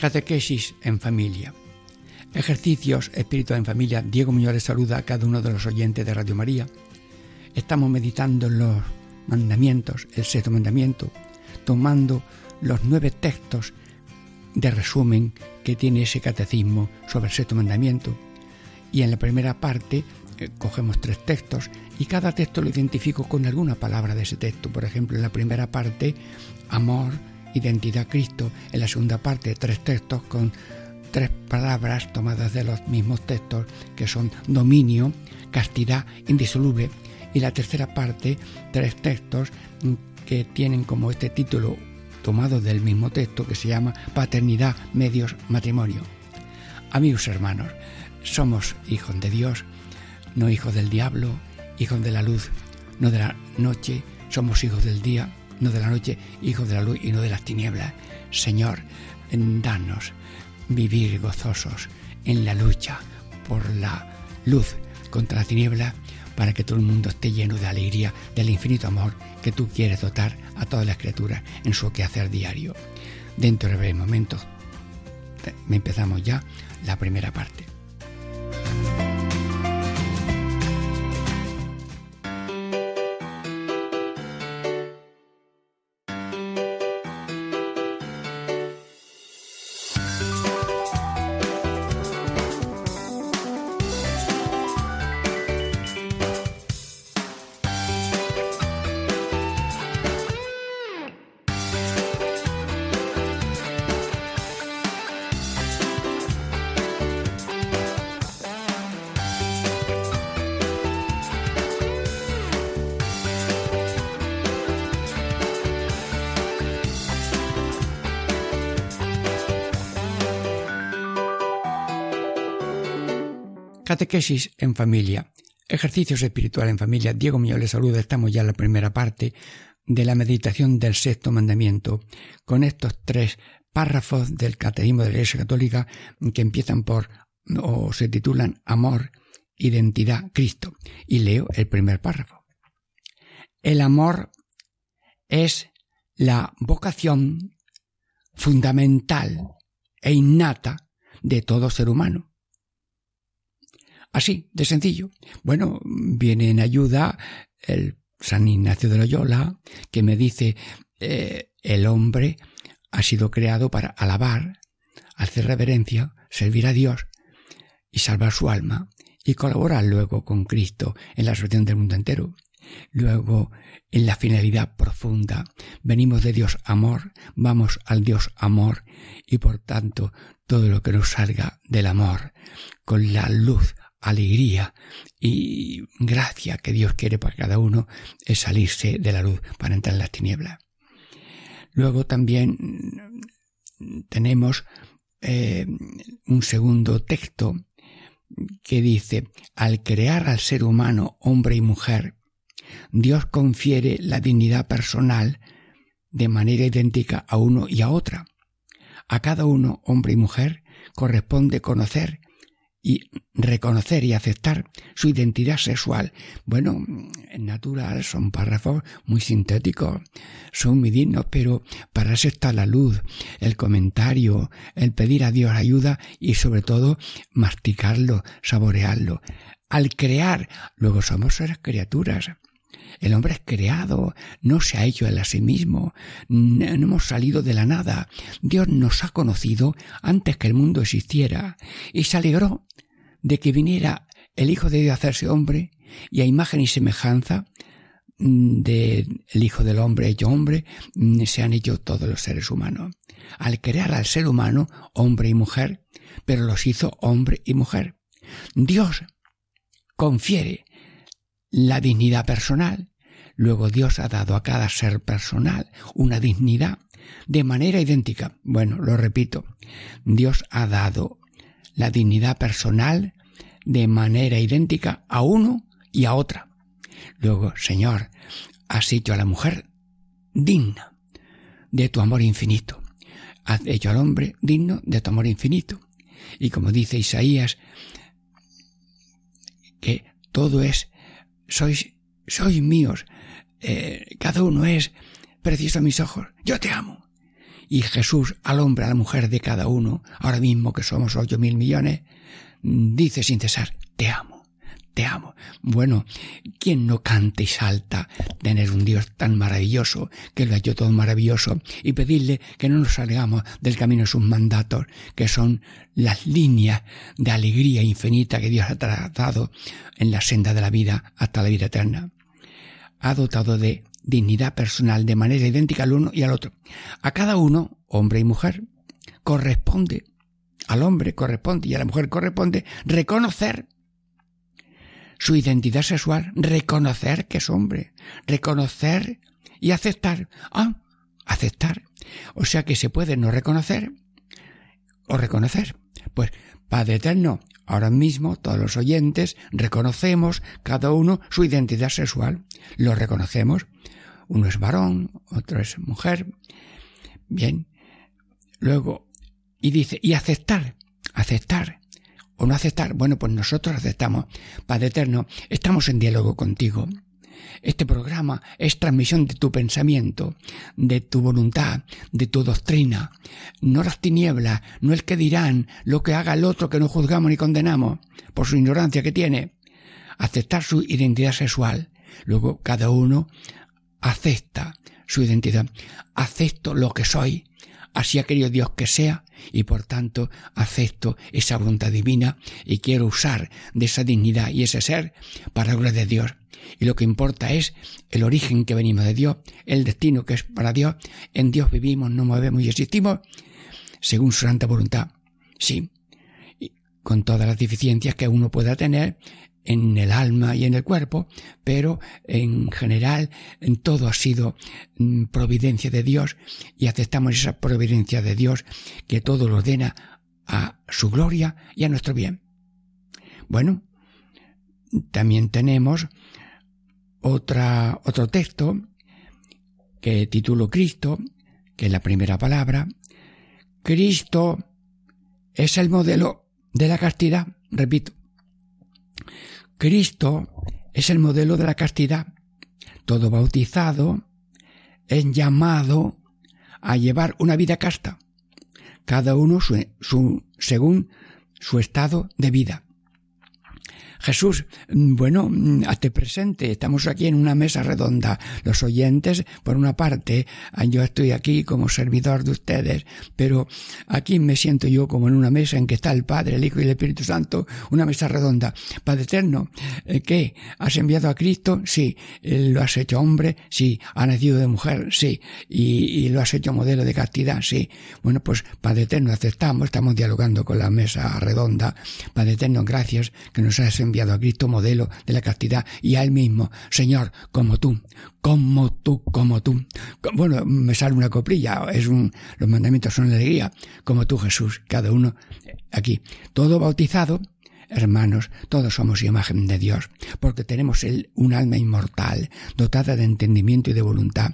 Catequesis en familia. Ejercicios espiritual en familia. Diego Muñoz saluda a cada uno de los oyentes de Radio María. Estamos meditando en los mandamientos, el sexto mandamiento, tomando los nueve textos de resumen que tiene ese catecismo sobre el sexto mandamiento. Y en la primera parte eh, cogemos tres textos y cada texto lo identifico con alguna palabra de ese texto. Por ejemplo, en la primera parte, amor, identidad Cristo, en la segunda parte tres textos con tres palabras tomadas de los mismos textos que son dominio, castidad, indisoluble y la tercera parte tres textos que tienen como este título tomado del mismo texto que se llama paternidad, medios, matrimonio. Amigos hermanos, somos hijos de Dios, no hijos del diablo, hijos de la luz, no de la noche, somos hijos del día, no de la noche, hijos de la luz y no de las tinieblas. Señor, danos vivir gozosos en la lucha por la luz contra la tiniebla para que todo el mundo esté lleno de alegría del infinito amor que tú quieres dotar a todas las criaturas en su quehacer diario. Dentro de breves momentos empezamos ya la primera parte. Catequesis en familia. Ejercicios espirituales en familia. Diego Mío les saluda. Estamos ya en la primera parte de la meditación del sexto mandamiento con estos tres párrafos del Catecismo de la Iglesia Católica que empiezan por o se titulan Amor, Identidad, Cristo. Y leo el primer párrafo. El amor es la vocación fundamental e innata de todo ser humano Así, de sencillo. Bueno, viene en ayuda el San Ignacio de Loyola, que me dice, eh, el hombre ha sido creado para alabar, hacer reverencia, servir a Dios y salvar su alma y colaborar luego con Cristo en la solución del mundo entero. Luego, en la finalidad profunda, venimos de Dios amor, vamos al Dios amor y por tanto todo lo que nos salga del amor, con la luz alegría y gracia que Dios quiere para cada uno es salirse de la luz para entrar en las tinieblas. Luego también tenemos eh, un segundo texto que dice, al crear al ser humano hombre y mujer, Dios confiere la dignidad personal de manera idéntica a uno y a otra. A cada uno, hombre y mujer, corresponde conocer y reconocer y aceptar su identidad sexual. Bueno, en natural son párrafos muy sintéticos, son muy dignos, pero para eso está la luz, el comentario, el pedir a Dios ayuda y sobre todo masticarlo, saborearlo. Al crear, luego somos seres criaturas. El hombre es creado, no se ha hecho él a sí mismo, no hemos salido de la nada. Dios nos ha conocido antes que el mundo existiera y se alegró de que viniera el Hijo de Dios a hacerse hombre y a imagen y semejanza mm, del Hijo del Hombre hecho hombre, mm, se han hecho todos los seres humanos. Al crear al ser humano, hombre y mujer, pero los hizo hombre y mujer. Dios confiere la dignidad personal. Luego Dios ha dado a cada ser personal una dignidad de manera idéntica. Bueno, lo repito, Dios ha dado la dignidad personal de manera idéntica a uno y a otra. Luego, Señor, has hecho a la mujer digna de tu amor infinito. Has hecho al hombre digno de tu amor infinito. Y como dice Isaías, que todo es, sois, sois míos, eh, cada uno es precioso a mis ojos, yo te amo. Y Jesús al hombre, a la mujer de cada uno, ahora mismo que somos ocho mil millones, dice sin cesar, te amo, te amo. Bueno, ¿quién no canta y salta tener un Dios tan maravilloso, que lo ha hecho todo maravilloso, y pedirle que no nos salgamos del camino de sus mandatos, que son las líneas de alegría infinita que Dios ha trazado en la senda de la vida hasta la vida eterna? Ha dotado de dignidad personal de manera idéntica al uno y al otro. A cada uno, hombre y mujer, corresponde al hombre corresponde y a la mujer corresponde reconocer su identidad sexual, reconocer que es hombre, reconocer y aceptar. Ah, aceptar. O sea que se puede no reconocer o reconocer. Pues, Padre Eterno, ahora mismo todos los oyentes reconocemos cada uno su identidad sexual. Lo reconocemos. Uno es varón, otro es mujer. Bien. Luego, y dice, y aceptar, aceptar o no aceptar. Bueno, pues nosotros aceptamos. Padre Eterno, estamos en diálogo contigo. Este programa es transmisión de tu pensamiento, de tu voluntad, de tu doctrina. No las tinieblas, no el que dirán, lo que haga el otro que no juzgamos ni condenamos, por su ignorancia que tiene. Aceptar su identidad sexual. Luego cada uno acepta su identidad. Acepto lo que soy. Así ha querido Dios que sea y por tanto acepto esa voluntad divina y quiero usar de esa dignidad y ese ser para la de Dios. Y lo que importa es el origen que venimos de Dios, el destino que es para Dios. En Dios vivimos, nos movemos y existimos según su santa voluntad. Sí, con todas las deficiencias que uno pueda tener en el alma y en el cuerpo, pero en general en todo ha sido mm, providencia de Dios y aceptamos esa providencia de Dios que todo lo ordena a su gloria y a nuestro bien. Bueno, también tenemos otra, otro texto que titulo Cristo, que es la primera palabra. Cristo es el modelo de la castidad, repito. Cristo es el modelo de la castidad. Todo bautizado es llamado a llevar una vida casta, cada uno según su estado de vida. Jesús, mm, bueno, mm, hazte presente, estamos aquí en una mesa redonda. Los oyentes, por una parte, ah, yo estoy aquí como servidor de ustedes, pero aquí me siento yo como en una mesa en que está el Padre, el Hijo y el Espíritu Santo, una mesa redonda. Padre Eterno, eh, ¿qué? ¿Has enviado a Cristo? Sí. ¿Lo has hecho hombre? Sí. ¿Ha nacido de mujer? Sí. ¿Y, lo has hecho modelo de castidad? Sí. Bueno, pues Padre Eterno, aceptamos, estamos dialogando con la mesa redonda. Padre Eterno, gracias que nos has enviado enviado a Cristo modelo de la castidad y a Él mismo, Señor, como tú, como tú, como tú. Bueno, me sale una coprilla, es un, los mandamientos son alegría, como tú Jesús, cada uno aquí, todo bautizado, Hermanos, todos somos imagen de Dios, porque tenemos el, un alma inmortal, dotada de entendimiento y de voluntad.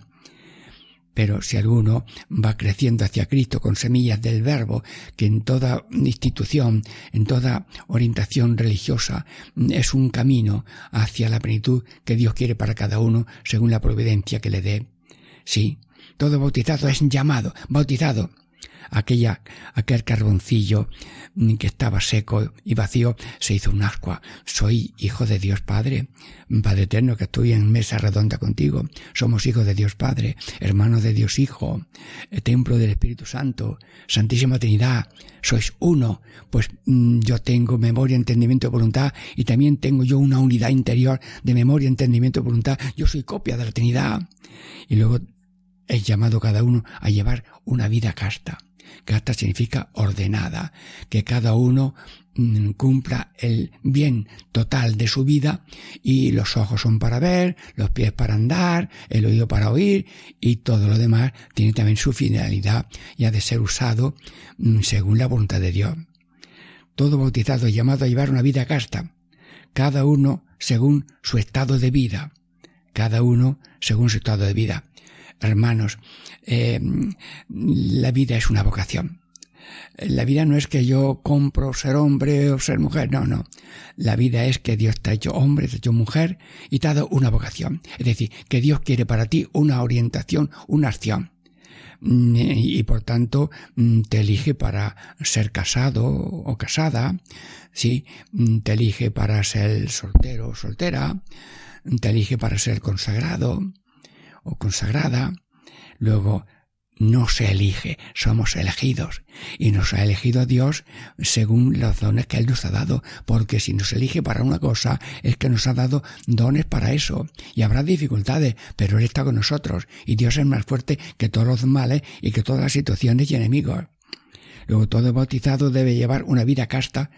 Pero si alguno va creciendo hacia Cristo con semillas del verbo, que en toda institución, en toda orientación religiosa, es un camino hacia la plenitud que Dios quiere para cada uno según la providencia que le dé. Sí, todo bautizado es llamado, bautizado aquella, aquel carboncillo que estaba seco y vacío se hizo un ascua. Soy hijo de Dios Padre, Padre eterno que estoy en mesa redonda contigo. Somos hijos de Dios Padre, hermano de Dios Hijo, templo del Espíritu Santo, Santísima Trinidad. Sois uno, pues mm, yo tengo memoria, entendimiento y voluntad y también tengo yo una unidad interior de memoria, entendimiento y voluntad. Yo soy copia de la Trinidad. Y luego es llamado cada uno a llevar una vida casta. Casta significa ordenada, que cada uno mm, cumpla el bien total de su vida y los ojos son para ver, los pies para andar, el oído para oír y todo lo demás tiene también su finalidad y ha de ser usado mm, según la voluntad de Dios. Todo bautizado es llamado a llevar una vida casta, cada uno según su estado de vida, cada uno según su estado de vida hermanos, eh, la vida es una vocación. La vida no es que yo compro ser hombre o ser mujer, no, no. La vida es que Dios te ha hecho hombre, te ha hecho mujer y te ha dado una vocación. Es decir, que Dios quiere para ti una orientación, una acción. Y por tanto mm, te elige para ser casado o casada, sí, te elige para ser soltero o soltera, te elige para ser consagrado, o consagrada. Luego, no se elige, somos elegidos. Y nos ha elegido Dios según los dones que Él nos ha dado. Porque si nos elige para una cosa, es que nos ha dado dones para eso. Y habrá dificultades, pero Él está con nosotros. Y Dios es más fuerte que todos los males y que todas las situaciones y enemigos. Luego todo bautizado debe llevar una vida casta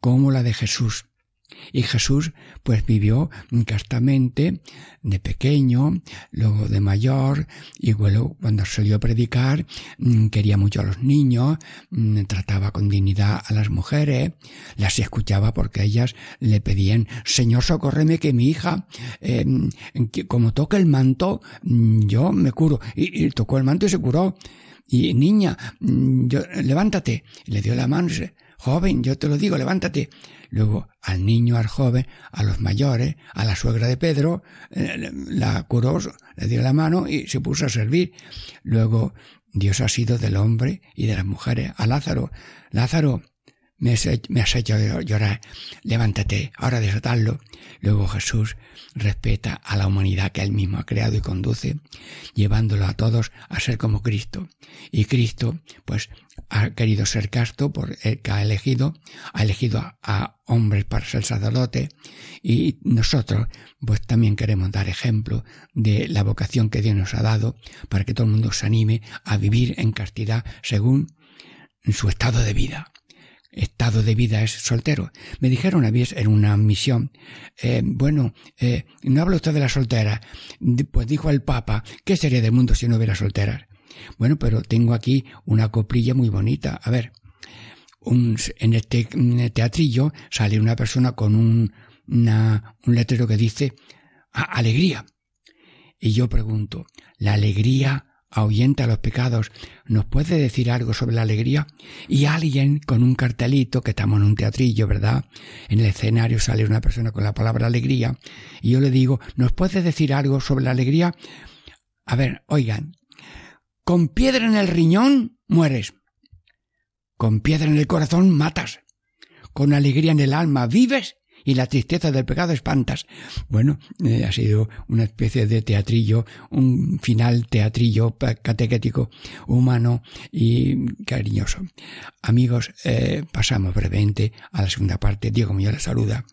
como la de Jesús. Y Jesús pues vivió castamente de pequeño, luego de mayor, y cuando salió a predicar mm, quería mucho a los niños, mm, trataba con dignidad a las mujeres, las escuchaba porque ellas le pedían, Señor, socórreme que mi hija, em, como toca el manto, mm, yo me curo. Y, tocó el manto y se curó. Y niña, yo, levántate. le dio la mano joven, yo te lo digo, levántate luego al niño, al joven, a los mayores, a la suegra de Pedro, eh, la curó, le dio la mano y se puso a servir. Luego Dios ha sido del hombre y de las mujeres, a Lázaro. Lázaro, me has, hecho llorar, levántate, ahora desatarlo. Luego Jesús respeta a la humanidad que él mismo ha creado y conduce, llevándolo a todos a ser como Cristo. Y Cristo, pues, ha querido ser casto por el que ha elegido, ha elegido a, hombres para ser sacerdote y nosotros pues también queremos dar ejemplo de la vocación que Dios nos ha dado para que todo el mundo se anime a vivir en castidad según su estado de vida estado de vida es soltero. Me dijeron en una misión, eh, bueno, eh, no habla usted de la soltera. Pues dijo el Papa, ¿qué sería del mundo si no hubiera solteras? Bueno, pero tengo aquí una coprilla muy bonita. A ver, en este teatrillo sale una persona con un, un letrero que dice alegría. Y yo pregunto, ¿la alegría ahuyenta los pecados, ¿nos puede decir algo sobre la alegría? Y alguien con un cartelito, que estamos en un teatrillo, ¿verdad? En el escenario sale una persona con la palabra alegría, y yo le digo, ¿nos puede decir algo sobre la alegría? A ver, oigan, con piedra en el riñón mueres, con piedra en el corazón matas, con alegría en el alma vives y la tristeza del pecado espantas. Bueno, eh, ha sido una especie de teatrillo, un final teatrillo catequético, humano y cariñoso. Amigos, eh, pasamos brevemente a la segunda parte. Diego Muñoz saluda.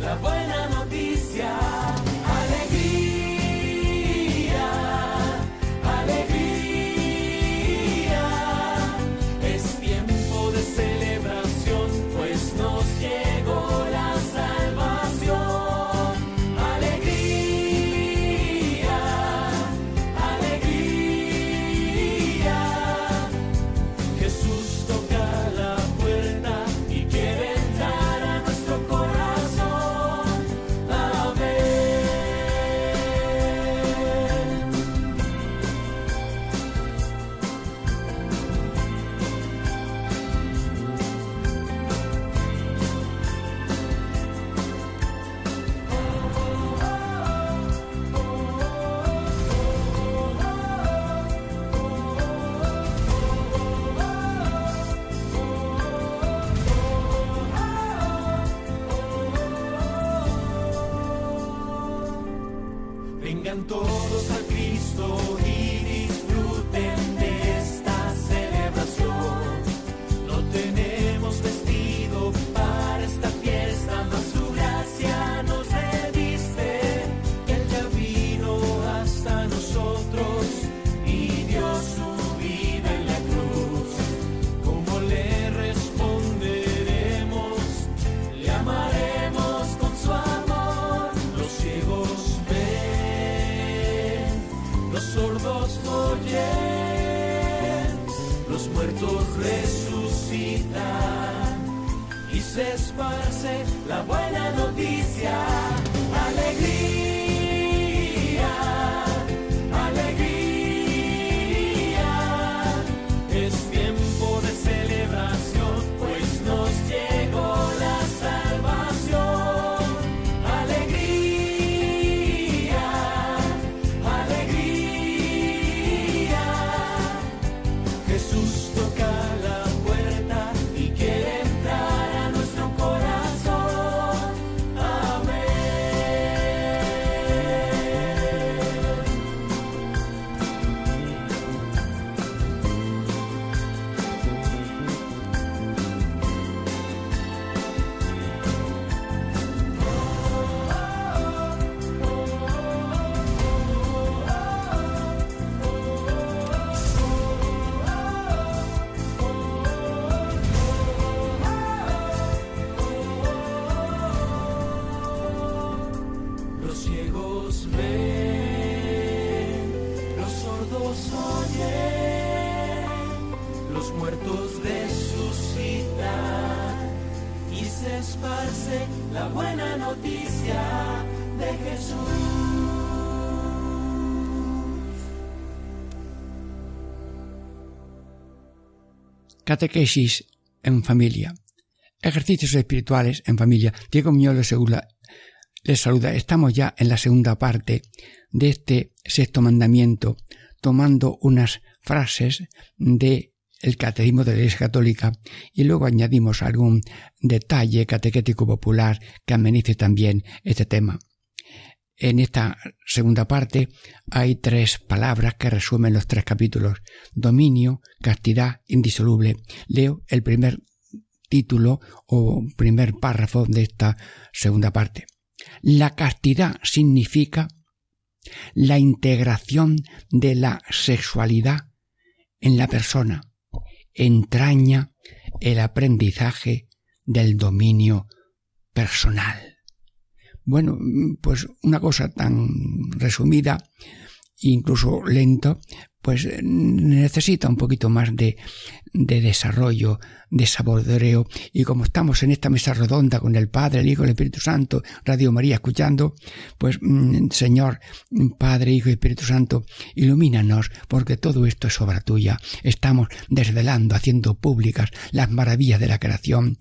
La puerta y los sordos oyen, los muertos resucitan y se esparce la buena noticia, alegría. Catequesis en familia. Ejercicios espirituales en familia. Diego Muñoz les saluda, les saluda. Estamos ya en la segunda parte de este sexto mandamiento, tomando unas frases de el catecismo de la Iglesia Católica y luego añadimos algún detalle catequético popular que amenice también este tema. En esta segunda parte hay tres palabras que resumen los tres capítulos. Dominio, castidad, indisoluble. Leo el primer título o primer párrafo de esta segunda parte. La castidad significa la integración de la sexualidad en la persona. Entraña el aprendizaje del dominio personal. Bueno, pues una cosa tan resumida, incluso lento, pues necesita un poquito más de, de desarrollo, de saboreó. Y como estamos en esta mesa redonda con el Padre, el Hijo el Espíritu Santo, Radio María escuchando, pues mm, Señor, Padre, Hijo y Espíritu Santo, ilumínanos, porque todo esto es obra tuya. Estamos desvelando, haciendo públicas las maravillas de la creación.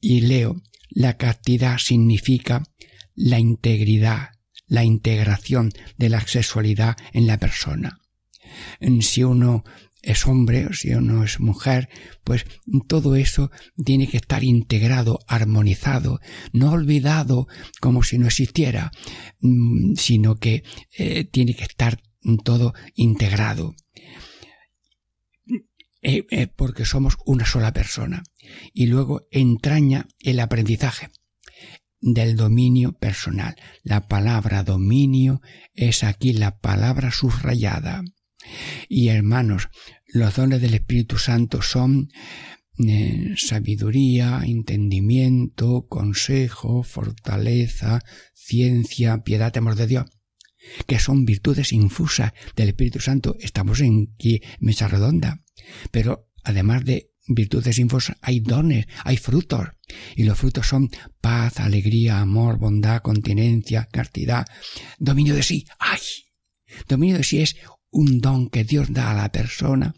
Y leo, la castidad significa la integridad, la integración de la sexualidad en la persona. Si uno es hombre o si uno es mujer, pues todo eso tiene que estar integrado, armonizado, no olvidado como si no existiera, mm, sino que eh, tiene que estar todo integrado. Eh, eh, porque somos una sola persona. Y luego entraña el aprendizaje del dominio personal. La palabra dominio es aquí la palabra subrayada. Y hermanos, los dones del Espíritu Santo son eh, sabiduría, entendimiento, consejo, fortaleza, ciencia, piedad, temor de Dios que son virtudes infusas del Espíritu Santo. Estamos en mesa redonda. Pero además de virtudes infusas, hay dones, hay frutos. Y los frutos son paz, alegría, amor, bondad, continencia, castidad, dominio de sí. ¡Ay! Dominio de sí es un don que Dios da a la persona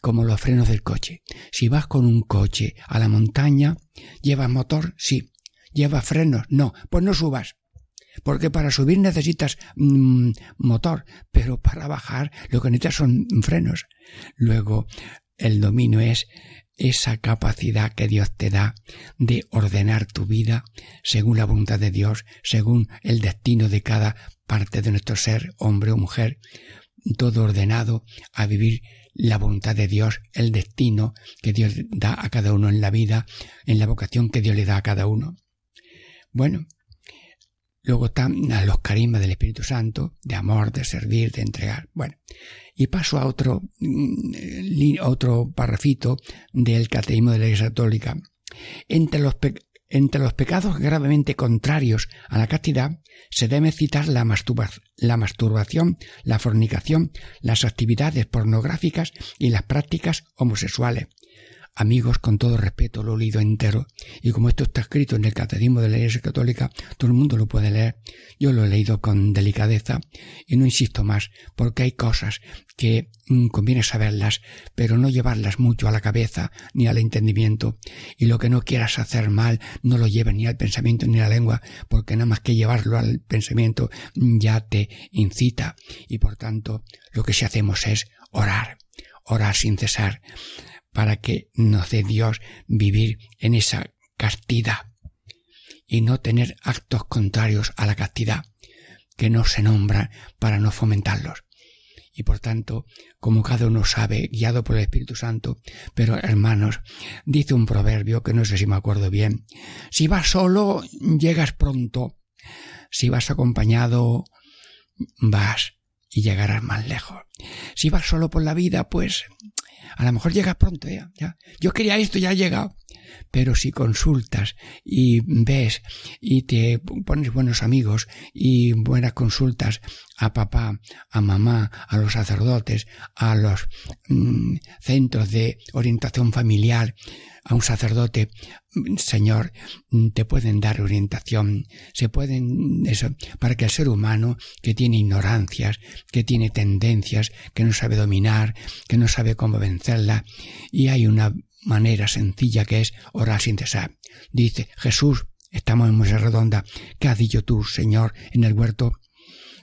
como los frenos del coche. Si vas con un coche a la montaña, ¿llevas motor? Sí. ¿Lleva frenos? No. Pues no subas. Porque para subir necesitas mm, motor, pero para bajar lo que necesitas son frenos. Luego, el dominio es esa capacidad que Dios te da de ordenar tu vida según la voluntad de Dios, según el destino de cada parte de nuestro ser, hombre o mujer, todo ordenado a vivir la voluntad de Dios, el destino que Dios da a cada uno en la vida, en la vocación que Dios le da a cada uno. Bueno, luego están los carismas del Espíritu Santo, de amor, de servir, de entregar. Bueno, y paso a otro, mm, otro parrafito del Catecismo de la Iglesia Católica. Entre los, entre los pecados gravemente contrarios a la castidad se debe citar la, la masturbación, la fornicación, las actividades pornográficas y las prácticas homosexuales. Amigos, con todo respeto, lo he leído entero. Y como esto está escrito en el Catecismo de la Iglesia Católica, todo el mundo lo puede leer. Yo lo he leído con delicadeza y no insisto más, porque hay cosas que mm, conviene saberlas, pero no llevarlas mucho a la cabeza ni al entendimiento. Y lo que no quieras hacer mal, no lo lleves ni al pensamiento ni a la lengua, porque nada más que llevarlo al pensamiento mm, ya te incita. Y por tanto, lo que sí hacemos es orar, orar sin cesar para que nos dé Dios vivir en esa castidad y no tener actos contrarios a la castidad que no se nombran para no fomentarlos. Y por tanto, como cada uno sabe, guiado por el Espíritu Santo, pero hermanos, dice un proverbio que no sé si me acuerdo bien, si vas solo, llegas pronto, si vas acompañado, vas y llegarás más lejos. Si vas solo por la vida, pues a lo mejor llegas pronto ya, ya. Yo quería esto, ya ha llegado. Pero si consultas y ves y te pones buenos amigos y buenas consultas a papá, a mamá, a los sacerdotes, a los mm, centros de orientación familiar, a un sacerdote, Señor, te pueden dar orientación, se pueden, eso, para que el ser humano que tiene ignorancias, que tiene tendencias, que no sabe dominar, que no sabe cómo y hay una manera sencilla que es orar sin cesar. Dice Jesús, estamos en Mesa Redonda, ¿qué has dicho tú, Señor, en el huerto?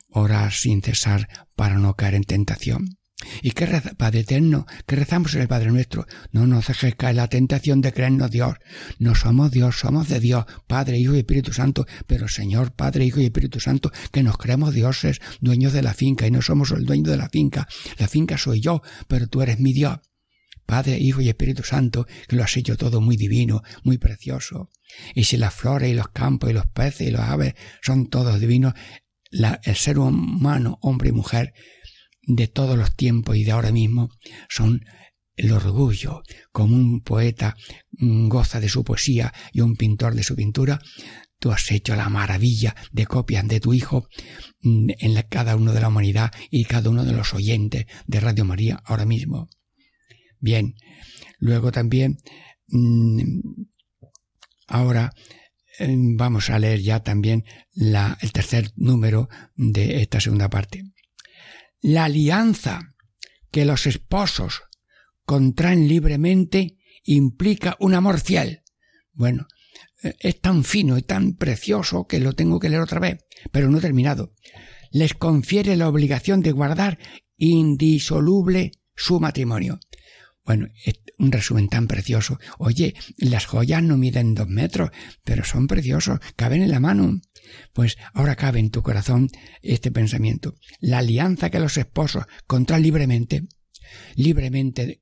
Orar sin cesar para no caer en tentación. ¿Y qué reza, Padre Eterno? que rezamos en el Padre Nuestro? No nos dejes caer la tentación de creernos Dios. No somos Dios, somos de Dios, Padre, Hijo y Espíritu Santo, pero Señor, Padre, Hijo y Espíritu Santo, que nos creemos dioses, dueños de la finca, y no somos el dueño de la finca. La finca soy yo, pero tú eres mi Dios. Padre, Hijo y Espíritu Santo, que lo has hecho todo muy divino, muy precioso. Y si las flores y los campos y los peces y los aves son todos divinos, el ser humano, hombre y mujer, de todos los tiempos y de ahora mismo son el orgullo, como un poeta goza de su poesía y un pintor de su pintura, tú has hecho la maravilla de copias de tu Hijo mm, en cada uno de la humanidad y cada uno de los oyentes de Radio María ahora mismo. Bien, luego también, mm, ahora eh, vamos a leer ya también el tercer número de esta segunda parte. La alianza que los esposos contraen libremente implica un amor fiel. Bueno, eh, es tan fino y tan precioso que lo tengo que leer otra vez, pero no he terminado. Les confiere la obligación de guardar indisoluble su matrimonio. Bueno, es un resumen tan precioso. Oye, las joyas no miden dos metros, pero son preciosos, caben en la mano. Pues ahora cabe en tu corazón este pensamiento. La alianza que los esposos contraen libremente, libremente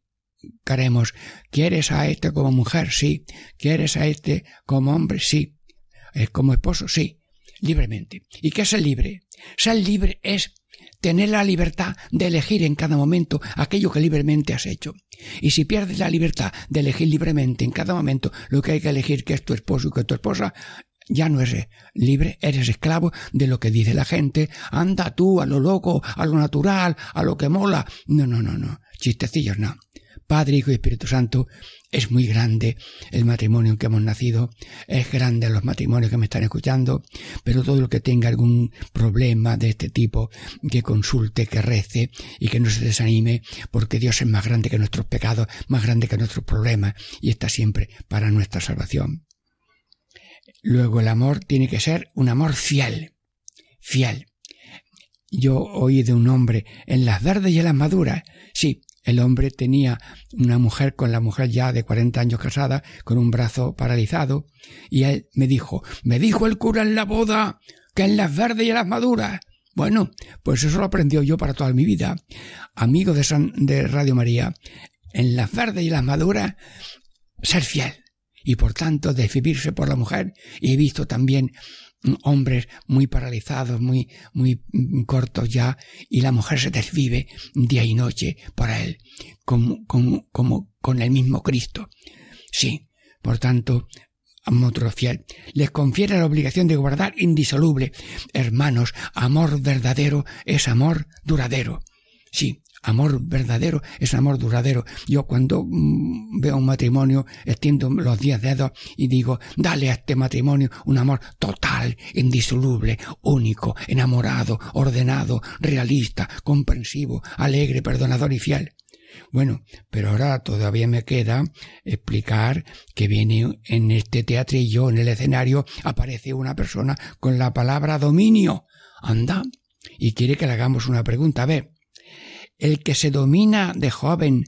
queremos, ¿quieres a este como mujer? Sí. ¿Quieres a este como hombre? Sí. ¿Como esposo? Sí. Libremente. ¿Y qué es el libre? Ser libre es tener la libertad de elegir en cada momento aquello que libremente has hecho. Y si pierdes la libertad de elegir libremente en cada momento lo que hay que elegir que es tu esposo y que es tu esposa, ya no eres libre, eres esclavo de lo que dice la gente. Anda tú a lo loco, a lo natural, a lo que mola. No, no, no, no. Chistecillos no. Padre, Hijo y Espíritu Santo, es muy grande el matrimonio en que hemos nacido, es grande los matrimonios que me están escuchando, pero todo lo que tenga algún problema de este tipo, que consulte, que rece y que no se desanime, porque Dios es más grande que nuestros pecados, más grande que nuestros problemas y está siempre para nuestra salvación. Luego el amor tiene que ser un amor fiel, fiel. Yo oí de un hombre en las verdes y en las maduras. Sí, el hombre tenía una mujer con la mujer ya de cuarenta años casada, con un brazo paralizado, y él me dijo, me dijo el cura en la boda que en las verdes y en las maduras. Bueno, pues eso lo aprendió yo para toda mi vida. Amigo de, San, de Radio María, en las verdes y las maduras, ser fiel y por tanto decidirse por la mujer. Y he visto también hombres muy paralizados, muy, muy cortos ya, y la mujer se desvive día y noche para él, como con el mismo Cristo. Sí, por tanto, otro fiel, les confiere la obligación de guardar indisoluble. Hermanos, amor verdadero es amor duradero. Sí, amor verdadero es amor duradero. Yo cuando mm, veo un matrimonio extiendo los diez dedos y digo, dale a este matrimonio un amor total, indisoluble, único, enamorado, ordenado, realista, comprensivo, alegre, perdonador y fiel. Bueno, pero ahora todavía me queda explicar que viene en este teatrillo, en el escenario, aparece una persona con la palabra dominio. Anda, y quiere que le hagamos una pregunta. A ver, ¿el que se domina de joven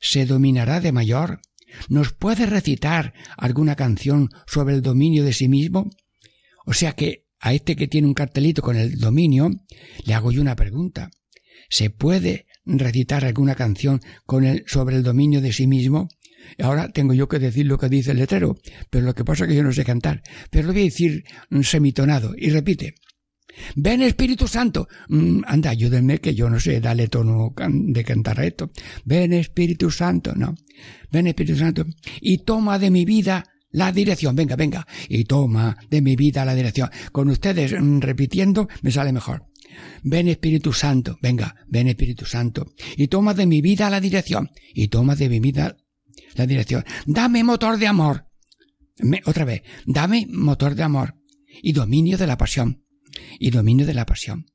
se dominará de mayor? ¿Nos puede recitar alguna canción sobre el dominio de sí mismo? O sea que a este que tiene un cartelito con el dominio, le hago yo una pregunta. ¿Se puede recitar alguna canción con el, sobre el dominio de sí mismo? Ahora tengo yo que decir lo que dice el letrero, pero lo que pasa es que yo no sé cantar. Pero lo voy a decir semitonado y repite. Ven Espíritu Santo. Mm, anda, ayúdenme que yo no sé, dale tono de cantar esto. Ven Espíritu Santo, no. Ven Espíritu Santo y toma de mi vida la dirección. Venga, venga. Y toma de mi vida la dirección. Con ustedes mm, repitiendo me sale mejor. Ven Espíritu Santo, venga, ven Espíritu Santo, y toma de mi vida la dirección, y toma de mi vida la dirección. Dame motor de amor. otra vez, dame motor de amor y dominio de la pasión y dominio de la pasión.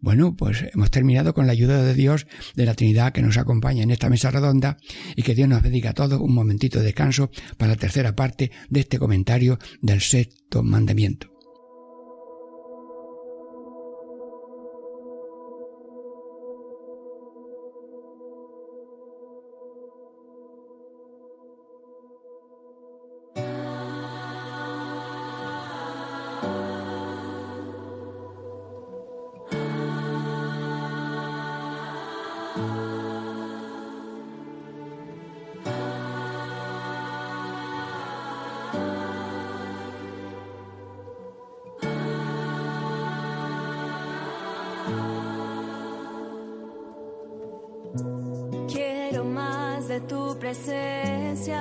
Bueno, pues hemos terminado con la ayuda de Dios, de la Trinidad que nos acompaña en esta mesa redonda y que Dios nos bendiga a todos un momentito de descanso para la tercera parte de este comentario del sexto mandamiento. de tu presencia.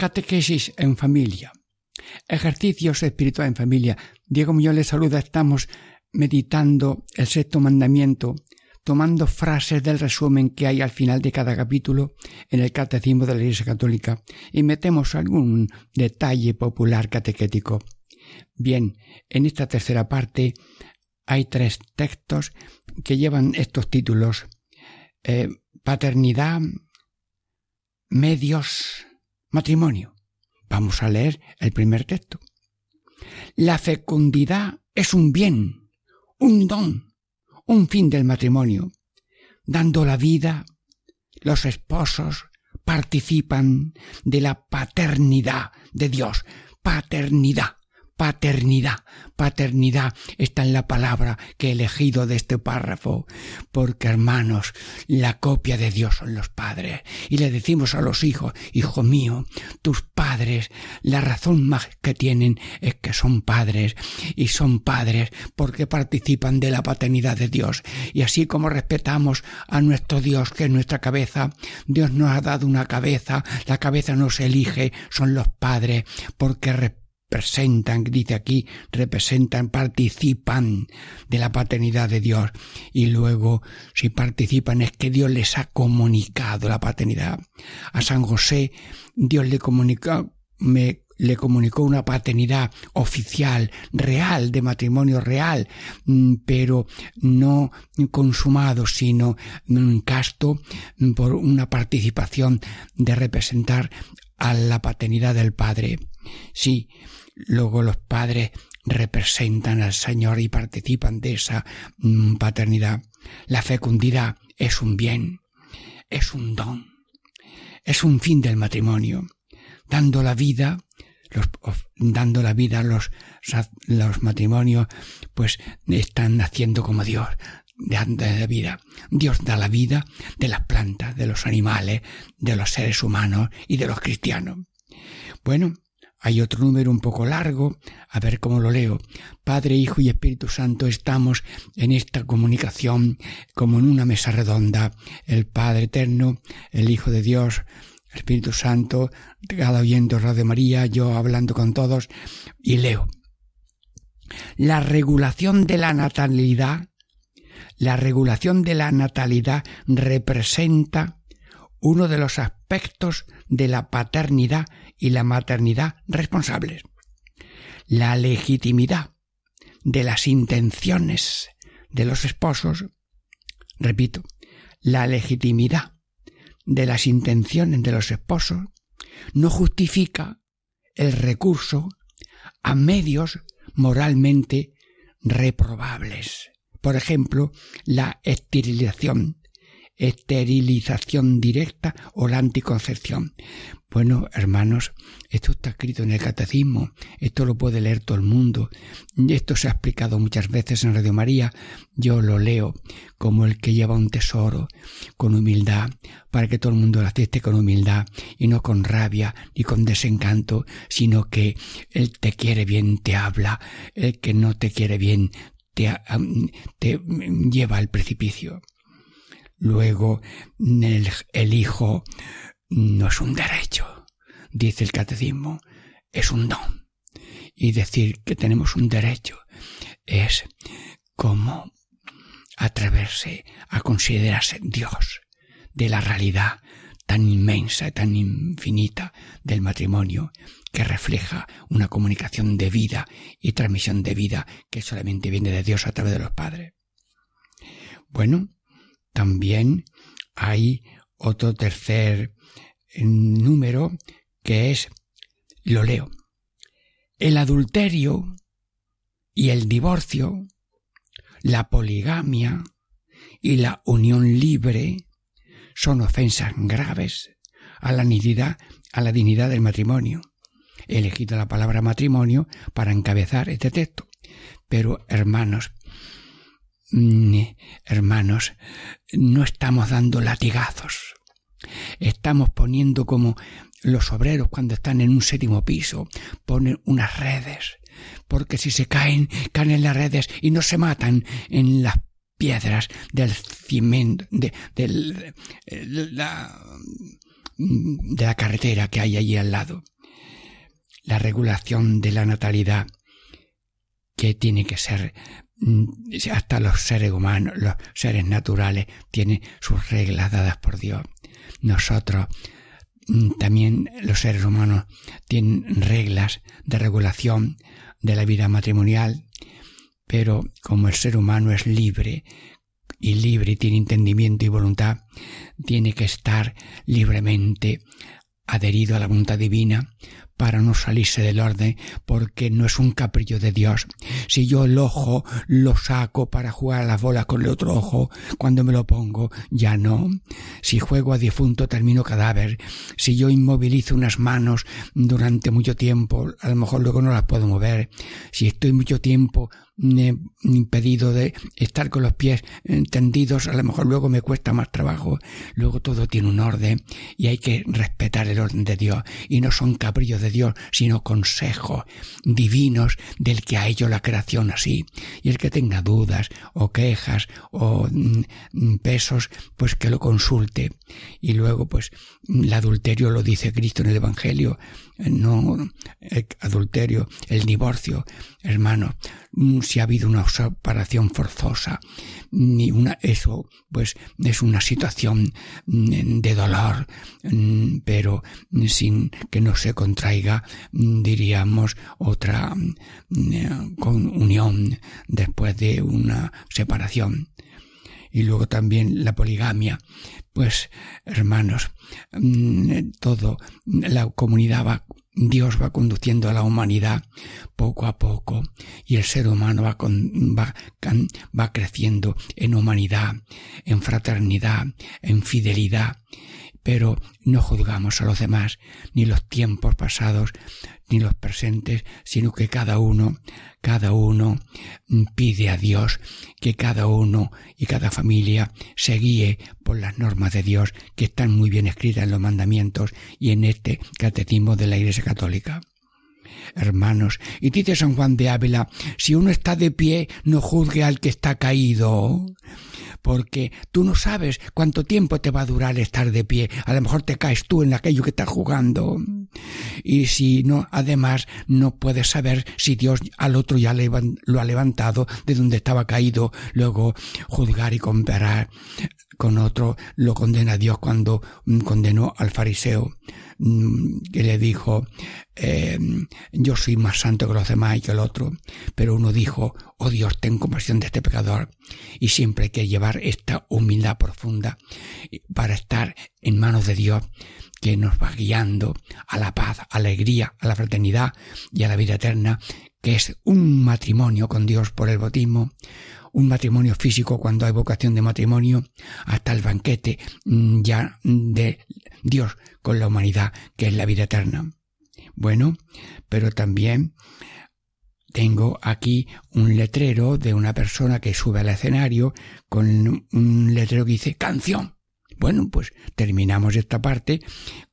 Catequesis en familia. Ejercicios espirituales en familia. Diego Muñoz les saluda. Estamos meditando el sexto mandamiento, tomando frases del resumen que hay al final de cada capítulo en el Catecismo de la Iglesia Católica y metemos algún detalle popular catequético. Bien, en esta tercera parte hay tres textos que llevan estos títulos. Eh, paternidad, medios, matrimonio. Vamos a leer el primer texto. La fecundidad es un bien, un don, un fin del matrimonio. Dando la vida, los esposos participan de la paternidad de Dios. Paternidad paternidad. Paternidad está en la palabra que he elegido de este párrafo, porque hermanos, la copia de Dios son los padres. Y le decimos a los hijos, hijo mío, tus padres, la razón más que tienen es que son padres, y son padres porque participan de la paternidad de Dios. Y así como respetamos a nuestro Dios, que es nuestra cabeza, Dios nos ha dado una cabeza, la cabeza nos elige, son los padres, porque representan, dice aquí, representan, participan de la paternidad de Dios. Y luego, si participan, es que Dios les ha comunicado la paternidad. A San José, Dios le comunicó, me, le comunicó una paternidad oficial, real, de matrimonio real, mm, pero no consumado, sino casto por una participación de representar a la paternidad del Padre. Sí, Luego los padres representan al Señor y participan de esa mm, paternidad. La fecundidad es un bien, es un don, es un fin del matrimonio. Dando la vida, los, dando la vida a los, los matrimonios, pues están naciendo como Dios, dando la vida. Dios da la vida de las plantas, de los animales, de los seres humanos y de los cristianos. Bueno, hay otro número un poco largo, a ver cómo lo leo. Padre, Hijo y Espíritu Santo, estamos en esta comunicación como en una mesa redonda. El Padre Eterno, el Hijo de Dios, el Espíritu Santo, cada oyendo Radio María, yo hablando con todos, y leo. La regulación de la natalidad, la regulación de la natalidad representa uno de los aspectos de la paternidad y la maternidad responsables. La legitimidad de las intenciones de los esposos, repito, la legitimidad de las intenciones de los esposos no justifica el recurso a medios moralmente reprobables. Por ejemplo, la esterilización esterilización directa o la anticoncepción. Bueno, hermanos, esto está escrito en el catecismo, esto lo puede leer todo el mundo, esto se ha explicado muchas veces en Radio María, yo lo leo como el que lleva un tesoro, con humildad, para que todo el mundo lo acepte con humildad y no con rabia ni con desencanto, sino que el te quiere bien te habla, el que no te quiere bien te, te lleva al precipicio. Luego, el, hijo no es un derecho, dice el catecismo, es un don. Y decir que tenemos un derecho es como atreverse a considerarse Dios de la realidad tan inmensa y tan infinita del matrimonio que refleja una comunicación de vida y transmisión de vida que solamente viene de Dios a través de los padres. Bueno, también hay otro tercer número que es, lo leo, el adulterio y el divorcio, la poligamia y la unión libre son ofensas graves a la dignidad, a la dignidad del matrimonio. He elegido la palabra matrimonio para encabezar este texto. Pero, hermanos, hermanos, no estamos dando latigazos. Estamos poniendo como los obreros cuando están en un séptimo piso, ponen unas redes, porque si se caen, caen en las redes y no se matan en las piedras del cimiento, de, la, de la carretera que hay allí al lado. La regulación de la natalidad que tiene que ser hasta los seres humanos, los seres naturales tienen sus reglas dadas por Dios. Nosotros mm, también los seres humanos tienen reglas de regulación de la vida matrimonial, pero como el ser humano es libre y libre tiene entendimiento y voluntad, tiene que estar libremente adherido a la voluntad divina para no salirse del orden, porque no es un capricho de Dios. Si yo el ojo lo saco para jugar a las bolas con el otro ojo, cuando me lo pongo, ya no. Si juego a difunto, termino cadáver. Si yo inmovilizo unas manos durante mucho tiempo, a lo mejor luego no las puedo mover. Si estoy mucho tiempo impedido de estar con los pies tendidos, a lo mejor luego me cuesta más trabajo. Luego todo tiene un orden y hay que respetar el orden de Dios. Y no son caprichos de Dios, sino consejos divinos del que ha hecho la creación así. Y el que tenga dudas o quejas o mm, pesos, pues que lo consulte. Y luego, pues, el adulterio lo dice Cristo en el Evangelio no el adulterio, el divorcio, hermano, mm, si ha habido una separación forzosa, ni una, eso, pues es una situación mm, de dolor, mm, pero sin que no se contraiga, diríamos, otra con unión después de una separación y luego también la poligamia. Pues, hermanos, mm, todo, la comunidad va, Dios va conduciendo a la humanidad poco a poco y el ser humano va, va, creciendo en humanidad, en fraternidad, en fidelidad pero no juzgamos a los demás, ni los tiempos pasados, ni los presentes, sino que cada uno, cada uno pide a Dios que cada uno y cada familia se guíe por las normas de Dios que están muy bien escritas en los mandamientos y en este catecismo de la Iglesia Católica hermanos. Y dice San Juan de Ávila, si uno está de pie, no juzgue al que está caído porque tú no sabes cuánto tiempo te va a durar estar de pie. A lo mejor te caes tú en aquello que estás jugando. Y si no, además, no puedes saber si Dios al otro ya lo ha levantado de donde estaba caído, luego juzgar y comparar con otro lo condena Dios cuando condenó al fariseo mm, que le dijo em, yo soy más santo que los demás que el otro pero uno dijo oh Dios ten compasión de este pecador y siempre hay que llevar esta humildad profunda para estar en manos de Dios que nos va guiando a la paz, a la alegría, a la fraternidad y a la vida eterna, que es un matrimonio con Dios por el bautismo, un matrimonio físico cuando hay vocación de matrimonio, hasta el banquete mm, ya de Dios con la humanidad, que es la vida eterna. Bueno, pero también tengo aquí un letrero de una persona que sube al escenario con un letrero que dice canción. Bueno, pues terminamos esta parte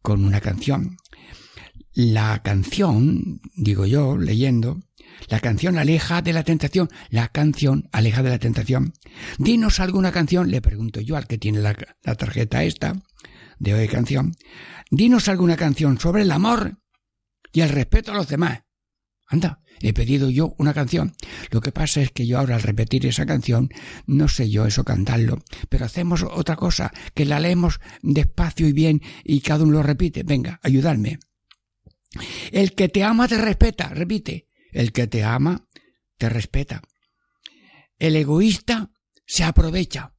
con una canción. La canción, digo yo, leyendo, la canción aleja de la tentación. La canción aleja de la tentación. Dinos alguna canción, le pregunto yo al que tiene la, tarjeta esta de hoy canción. Dinos alguna canción sobre el amor y el respeto a los demás. Anda, he pedido yo una canción. Lo que pasa es que yo ahora al repetir esa canción no sé yo eso cantarlo, pero hacemos otra cosa, que la leemos despacio y bien y cada uno lo repite. Venga, ayudadme. El que te ama te respeta, repite. El que te ama, te respeta. El egoísta se aprovecha.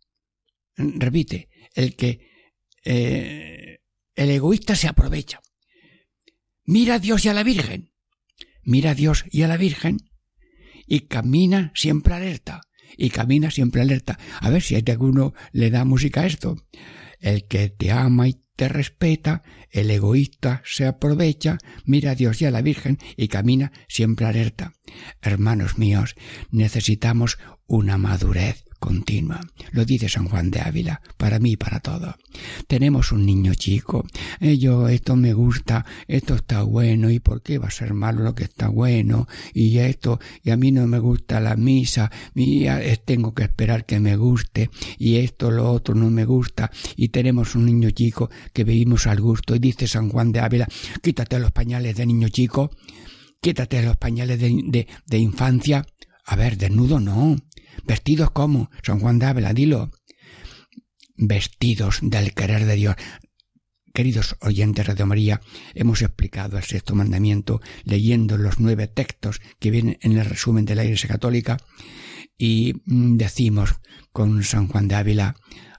Repite, el que eh, el egoísta se aprovecha. Mira a Dios y a la Virgen. Mira a Dios y a la Virgen y camina siempre alerta. Y camina siempre alerta. A ver si hay alguno le da música a esto. El que te ama y te respeta, el egoísta se aprovecha, mira a Dios y a la Virgen y camina siempre alerta. Hermanos míos, necesitamos una madurez continua. Lo dice San Juan de Ávila, para mí y para todos. Tenemos un niño chico, eh, yo esto me gusta, esto está bueno, y por qué va a ser malo lo que está bueno, y esto, y a mí no me gusta la misa, y tengo que esperar que me guste, y esto, lo otro no me gusta, y tenemos un niño chico que vivimos al gusto, y dice San Juan de Ávila, quítate los pañales de niño chico, quítate los pañales de, de infancia, a ver, desnudo no. Vestidos como, San Juan de Ávila, dilo. Vestidos del querer de Dios. Queridos oyentes de Radio María, hemos explicado el sexto mandamiento leyendo los nueve textos que vienen en el resumen de la Iglesia Católica y mm, decimos con San Juan de Ávila,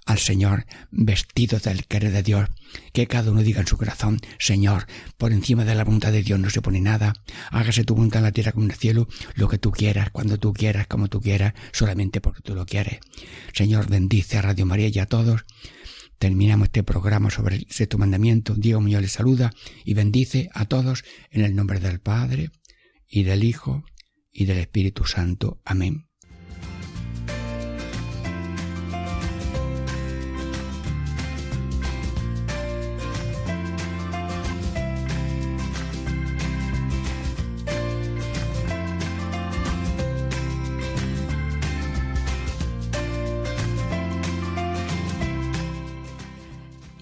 al Señor vestido del querer de Dios, que cada uno diga en su corazón, Señor, por encima de la voluntad de Dios no se pone nada, hágase tu voluntad en la tierra como en el cielo, lo que tú quieras, cuando tú quieras, como tú quieras, solamente porque tú lo quieres. Señor, bendice a Radio María y a todos. Terminamos este programa sobre el sexto mandamiento. Diego Muñoz les saluda y bendice a todos en el nombre del Padre y del Hijo y del Espíritu Santo. Amén.